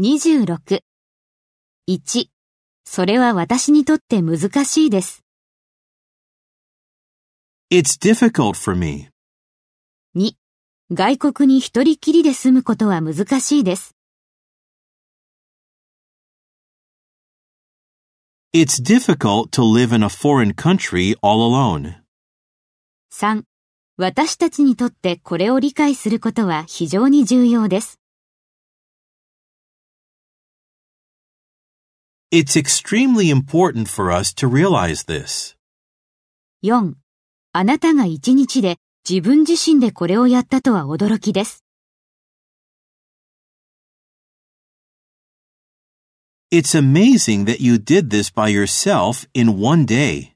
26。1. それは私にとって難しいです。It's difficult for me. 2. 外国に一人きりで住むことは難しいです。It's difficult to live in a foreign country all alone. 3. 私たちにとってこれを理解することは非常に重要です。It's extremely important for us to realize this. 4. あなたが一日で自分自身でこれをやったとは驚きです。 It's amazing that you did this by yourself in one day.